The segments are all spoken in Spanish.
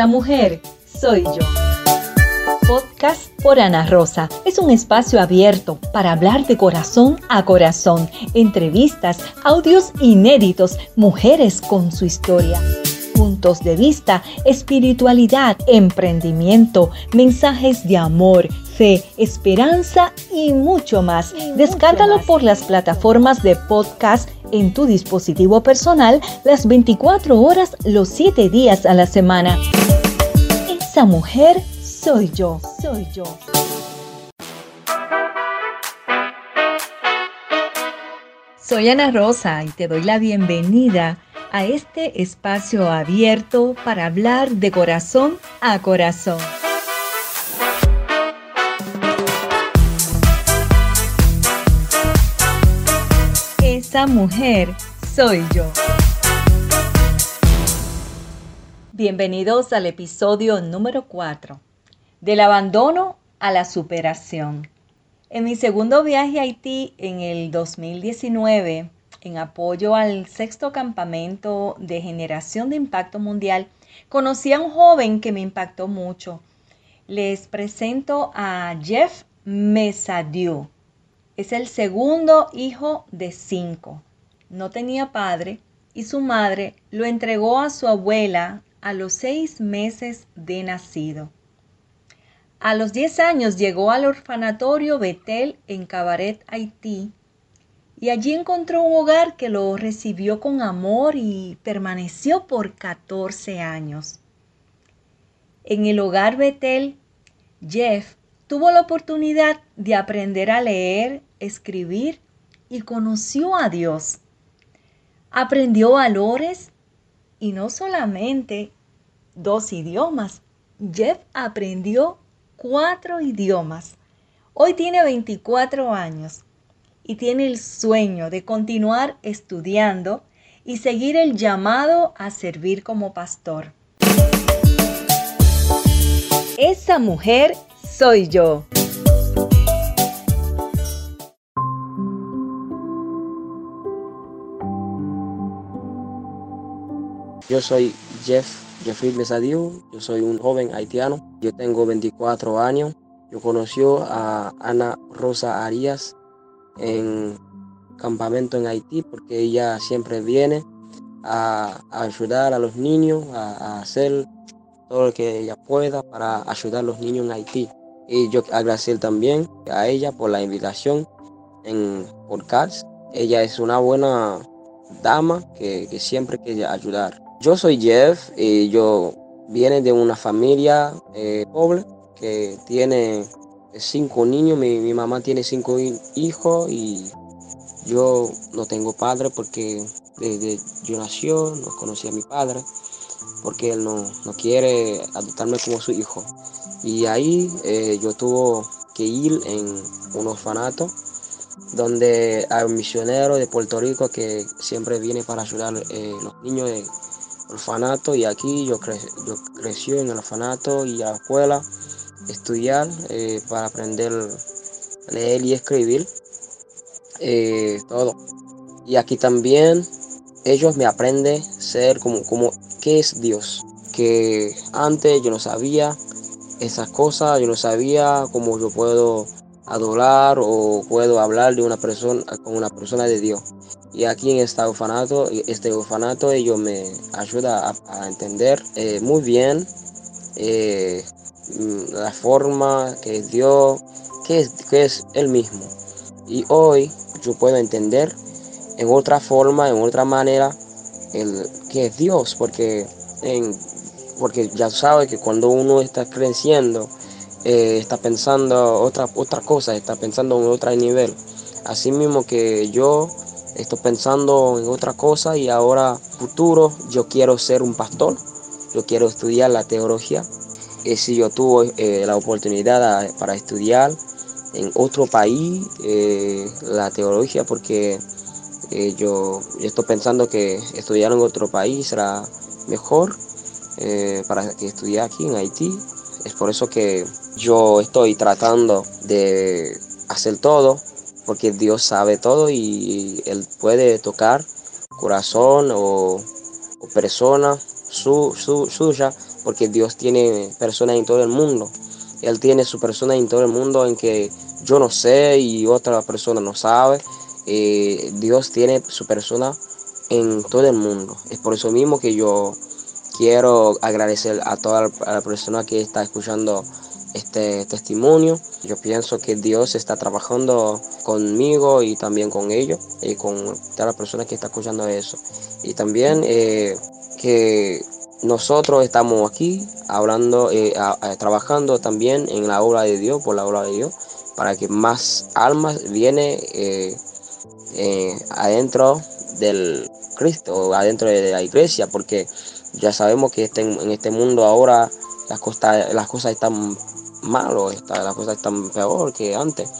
Esa mujer soy yo. Podcast por Ana Rosa. Es un espacio abierto para hablar de corazón a corazón, entrevistas, audios inéditos, mujeres con su historia puntos de vista, espiritualidad, emprendimiento, mensajes de amor, fe, esperanza y mucho más. Descárgalo por las plataformas de podcast en tu dispositivo personal las 24 horas, los 7 días a la semana. Esa mujer soy yo, soy yo. Soy Ana Rosa y te doy la bienvenida a este espacio abierto para hablar de corazón a corazón. Esa mujer soy yo. Bienvenidos al episodio número 4, del abandono a la superación. En mi segundo viaje a Haití en el 2019, en apoyo al sexto campamento de generación de impacto mundial, conocí a un joven que me impactó mucho. Les presento a Jeff Mesadieu. Es el segundo hijo de cinco. No tenía padre y su madre lo entregó a su abuela a los seis meses de nacido. A los diez años llegó al orfanatorio Betel en Cabaret, Haití, y allí encontró un hogar que lo recibió con amor y permaneció por 14 años. En el hogar Betel, Jeff tuvo la oportunidad de aprender a leer, escribir y conoció a Dios. Aprendió valores y no solamente dos idiomas. Jeff aprendió cuatro idiomas. Hoy tiene 24 años y tiene el sueño de continuar estudiando y seguir el llamado a servir como pastor. Esa mujer soy yo. Yo soy Jeff, Jeffrey Mesadiu, yo soy un joven haitiano, yo tengo 24 años, yo conocí a Ana Rosa Arias en campamento en Haití porque ella siempre viene a, ayudar a los niños, a, hacer todo lo que ella pueda para ayudar a los niños en Haití. Y yo agradecer también a ella por la invitación en podcast. Ella es una buena dama que, siempre quiere ayudar. Yo soy Jeff y yo viene de una familia eh, pobre que tiene cinco niños, mi, mamá tiene cinco hijos y yo no tengo padre porque desde yo nació no conocí a mi padre porque él no, quiere adoptarme como su hijo. Y ahí eh, yo tuve que ir en un orfanato donde hay un misionero de Puerto Rico que siempre viene para ayudar a eh, los niños orfanato y aquí yo, yo crecí en el orfanato y a la escuela estudiar eh, para aprender a leer y escribir. Eh, todo. Y aquí también ellos me aprenden ser como, como qué es Dios. Que antes yo no sabía esas cosas, yo no sabía cómo yo puedo adorar o puedo hablar de una persona con una persona de Dios. Y aquí en este orfanato, este orfanato ellos me ayuda a, entender eh, muy bien Mm, la forma que Dios, que es, que es Él mismo. Y hoy yo puedo entender en otra forma, en otra manera, el, que es Dios, porque, en, porque ya sabe que cuando uno está creciendo, eh, está pensando otra, otra cosa, está pensando en otro nivel. Así mismo que yo estoy pensando en otra cosa y ahora futuro yo quiero ser un pastor, yo quiero estudiar la teología eh, si yo tuve eh, la oportunidad para estudiar en otro país eh, la teología porque yo, estoy pensando que estudiar en otro país será mejor para que estudiar aquí en Haití. Es por eso que yo estoy tratando de hacer todo porque Dios sabe todo y Él puede tocar corazón o, persona su, su, suya porque Dios tiene personas en todo el mundo. Él tiene su persona en todo el mundo en que yo no sé y otra persona no sabe. Eh, Dios tiene su persona en todo el mundo. Es por eso mismo que yo quiero agradecer a toda la persona que está escuchando este testimonio. Yo pienso que Dios está trabajando conmigo y también con ellos y con toda la persona que está escuchando eso. Y también eh, que nosotros estamos aquí hablando, eh, trabajando también en la obra de Dios, por la obra de Dios, para que más almas viene eh, adentro del Cristo, adentro de la iglesia, porque ya sabemos que este, en este mundo ahora las, cosas, las cosas están malo, está, las cosas están peor que antes.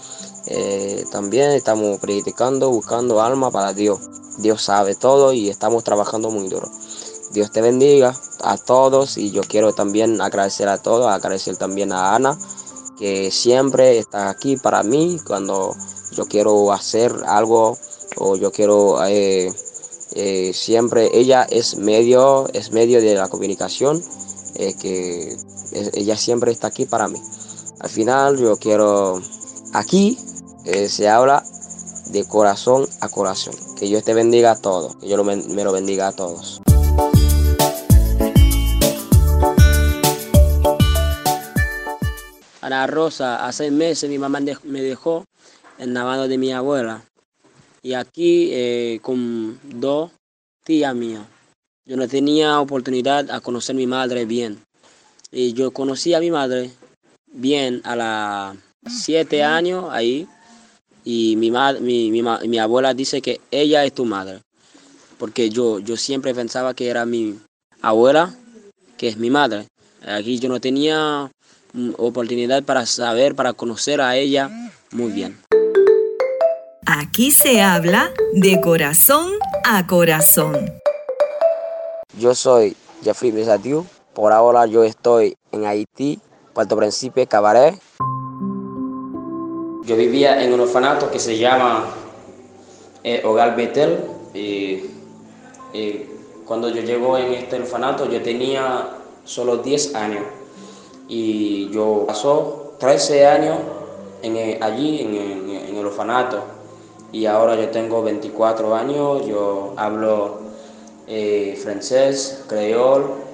Eh, también estamos predicando, buscando alma para Dios. Dios sabe todo y estamos trabajando muy duro. Dios te bendiga a todos y yo quiero también agradecer a todos, agradecer también a Ana, que siempre está aquí para mí cuando yo quiero hacer algo o yo quiero eh, eh, siempre ella es medio es medio de la comunicación que ella siempre está aquí para mí. Al final yo quiero, aquí eh, se habla de corazón a corazón. Que Dios te bendiga a todos, que yo me lo bendiga a todos. Ana Rosa, hace meses mi mamá me dejó en la mano de mi abuela. Y aquí eh, con dos tías mías. Yo no tenía oportunidad a conocer a mi madre bien. Y yo conocí a mi madre bien a las siete años ahí. Y mi, mi, mi, mi, abuela dice que ella es tu madre. Porque yo, yo siempre pensaba que era mi abuela, que es mi madre. Aquí yo no tenía mm, oportunidad para saber, para conocer a ella muy bien. Aquí se habla de corazón a corazón. Yo soy Jeffrey Besatiu por ahora yo estoy en Haití, Puerto Príncipe, Cabaret. Yo vivía en un orfanato que se llama eh, Hogar Betel. Y, cuando yo llego en este orfanato yo tenía solo 10 años y yo pasó 13 años en, allí en, el orfanato y ahora yo tengo 24 años, yo hablo eh, francés, creol,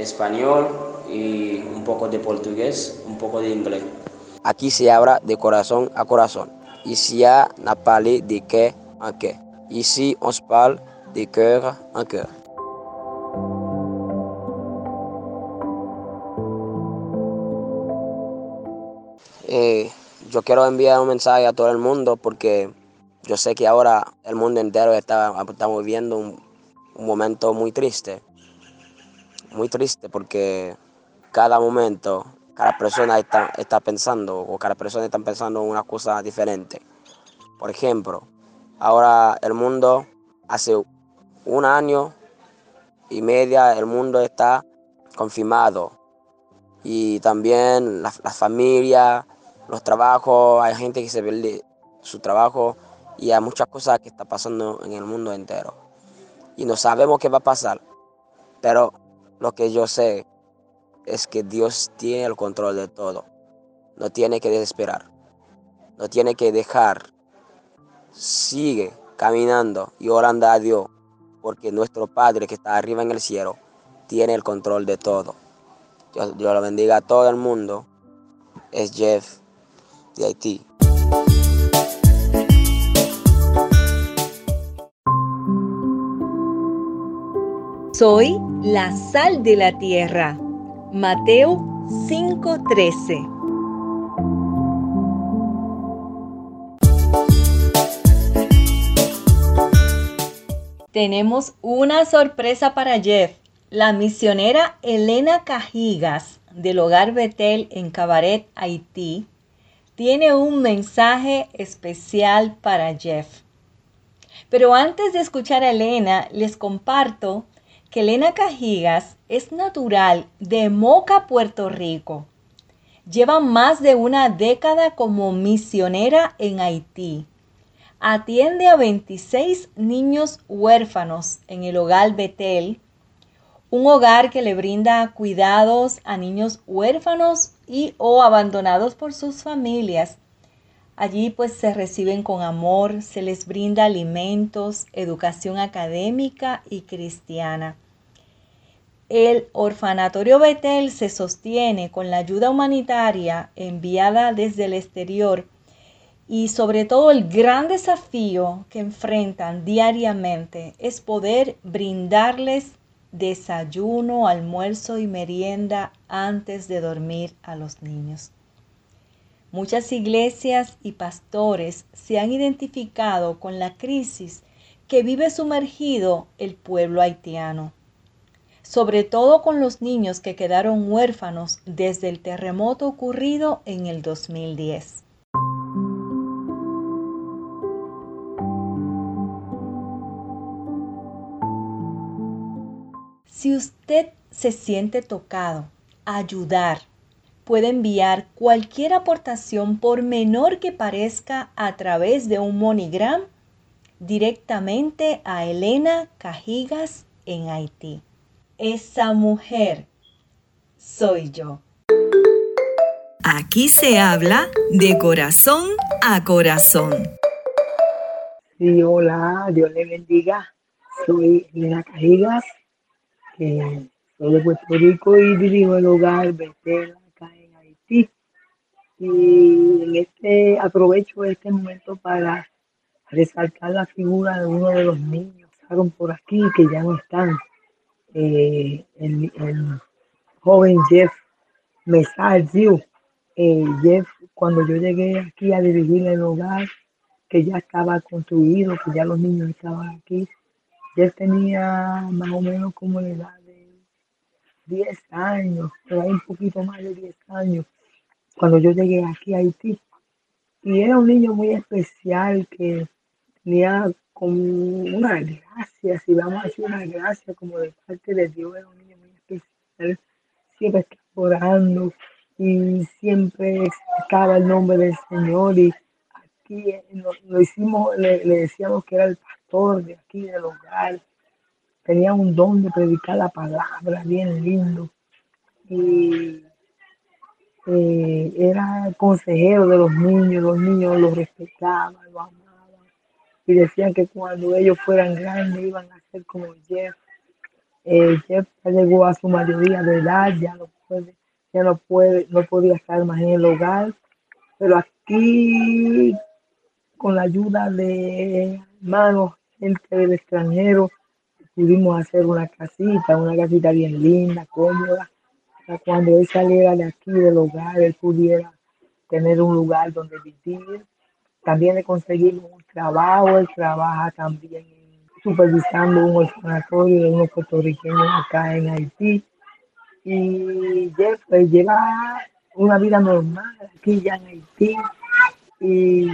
español y un poco de portugués, un poco de inglés. Aquí se habla de corazón a corazón. Ici n'a parlé de cœur en cœur. Ici on se parle de cœur en cœur. Eh, yo quiero enviar un mensaje a todo el mundo porque yo sé que ahora el mundo entero está, viviendo un, un momento muy triste muy triste porque cada momento, cada persona está, está pensando o cada persona está pensando en una cosa diferente. Por ejemplo, ahora el mundo, hace un año y media, el mundo está confirmado. Y también las la familias, los trabajos, hay gente que se pierde su trabajo y hay muchas cosas que están pasando en el mundo entero. Y no sabemos qué va a pasar, pero lo que yo sé es que Dios tiene el control de todo. No tiene que desesperar. No tiene que dejar. Sigue caminando y orando a Dios. Porque nuestro Padre que está arriba en el cielo tiene el control de todo. Dios, lo bendiga a todo el mundo. Es Jeff de Haití. Soy la sal de la tierra. Mateo 5:13. Tenemos una sorpresa para Jeff. La misionera Elena Cajigas del Hogar Betel en Cabaret, Haití, tiene un mensaje especial para Jeff. Pero antes de escuchar a Elena, les comparto que Elena Cajigas es natural de Moca, Puerto Rico. Lleva más de una década como misionera en Haití. Atiende a 26 niños huérfanos en el hogar Betel, un hogar que le brinda cuidados a niños huérfanos y o abandonados por sus familias. Allí pues se reciben con amor, se les brinda alimentos, educación académica y cristiana. El orfanatorio Betel se sostiene con la ayuda humanitaria enviada desde el exterior y sobre todo el gran desafío que enfrentan diariamente es poder brindarles desayuno, almuerzo y merienda antes de dormir a los niños. Muchas iglesias y pastores se han identificado con la crisis que vive sumergido el pueblo haitiano, sobre todo con los niños que quedaron huérfanos desde el terremoto ocurrido en el 2010. Si usted se siente tocado, ayudar, puede enviar cualquier aportación por menor que parezca a través de un MoneyGram directamente a Elena Cajigas en Haití. Esa mujer soy yo. Aquí se habla de corazón a corazón. Sí, hola, Dios le bendiga. Soy Elena Cajigas soy de Puerto Rico y dirijo el hogar Betel Y en este aprovecho este momento para resaltar la figura de uno de los niños que estaban por aquí que ya no están. Eh, el, joven Jeff Mesardiu. Eh, Jeff, cuando yo llegué aquí a dirigir el hogar, que ya estaba construido, que ya los niños estaban aquí, él tenía más o menos como la edad de 10 años, hay un poquito más de 10 años, cuando yo llegué aquí a Haití. Y era un niño muy especial que tenía como una gracia, si vamos a decir una gracia como de parte de Dios, era un niño muy especial, siempre estaba orando y siempre explicaba el nombre del Señor y aquí lo, hicimos, le, le decíamos que era el de aquí del hogar. Tenía un don de predicar la palabra, bien lindo. Y eh, era consejero de los niños, los niños lo respetaban, lo amaban. Y decían que cuando ellos fueran grandes iban a ser como Jeff. Eh, Jeff llegó a su mayoría de edad, ya no puede, ya no puede, no podía estar más en el hogar. Pero aquí, con la ayuda de hermanos gente del extranjero, pudimos hacer una casita, una casita bien linda, cómoda, para cuando él saliera de aquí del hogar, él pudiera tener un lugar donde vivir. También le conseguimos un trabajo, él trabaja también supervisando un orfanatorio de unos puertorriqueños acá en Haití. Y Jeff pues, lleva una vida normal aquí ya en Haití. Y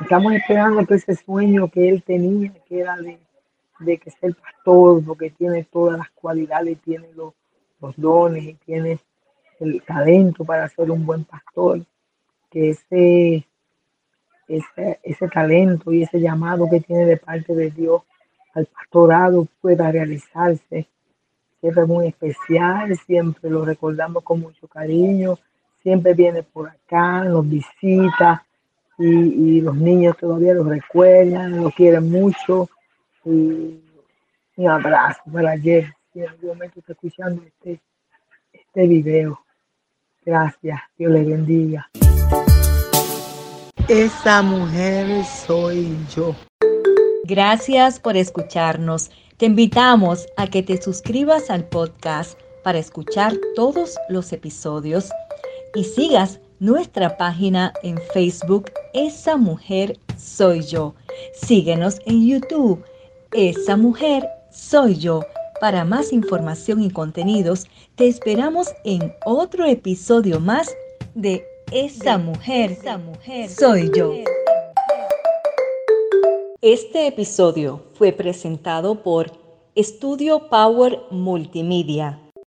Estamos esperando que ese sueño que él tenía, que era de, de que ser pastor, porque tiene todas las cualidades, tiene los, dones y tiene el talento para ser un buen pastor, que ese, ese, ese talento y ese llamado que tiene de parte de Dios al pastorado pueda realizarse. Siempre muy especial, siempre lo recordamos con mucho cariño, siempre viene por acá, nos visita, y, los niños todavía lo recuerdan, lo quieren mucho. Y un abrazo para Jeff, en algún momento está escuchando este, este video. Gracias, Dios le bendiga. Esa mujer soy yo. Gracias por escucharnos. Te invitamos a que te suscribas al podcast para escuchar todos los episodios y sigas nuestra página en Facebook Esa Mujer Soy Yo. Síguenos en YouTube Esa Mujer Soy Yo. Para más información y contenidos, te esperamos en otro episodio más de Esa Mujer, Esa Mujer Soy Yo. Este episodio fue presentado por Estudio Power Multimedia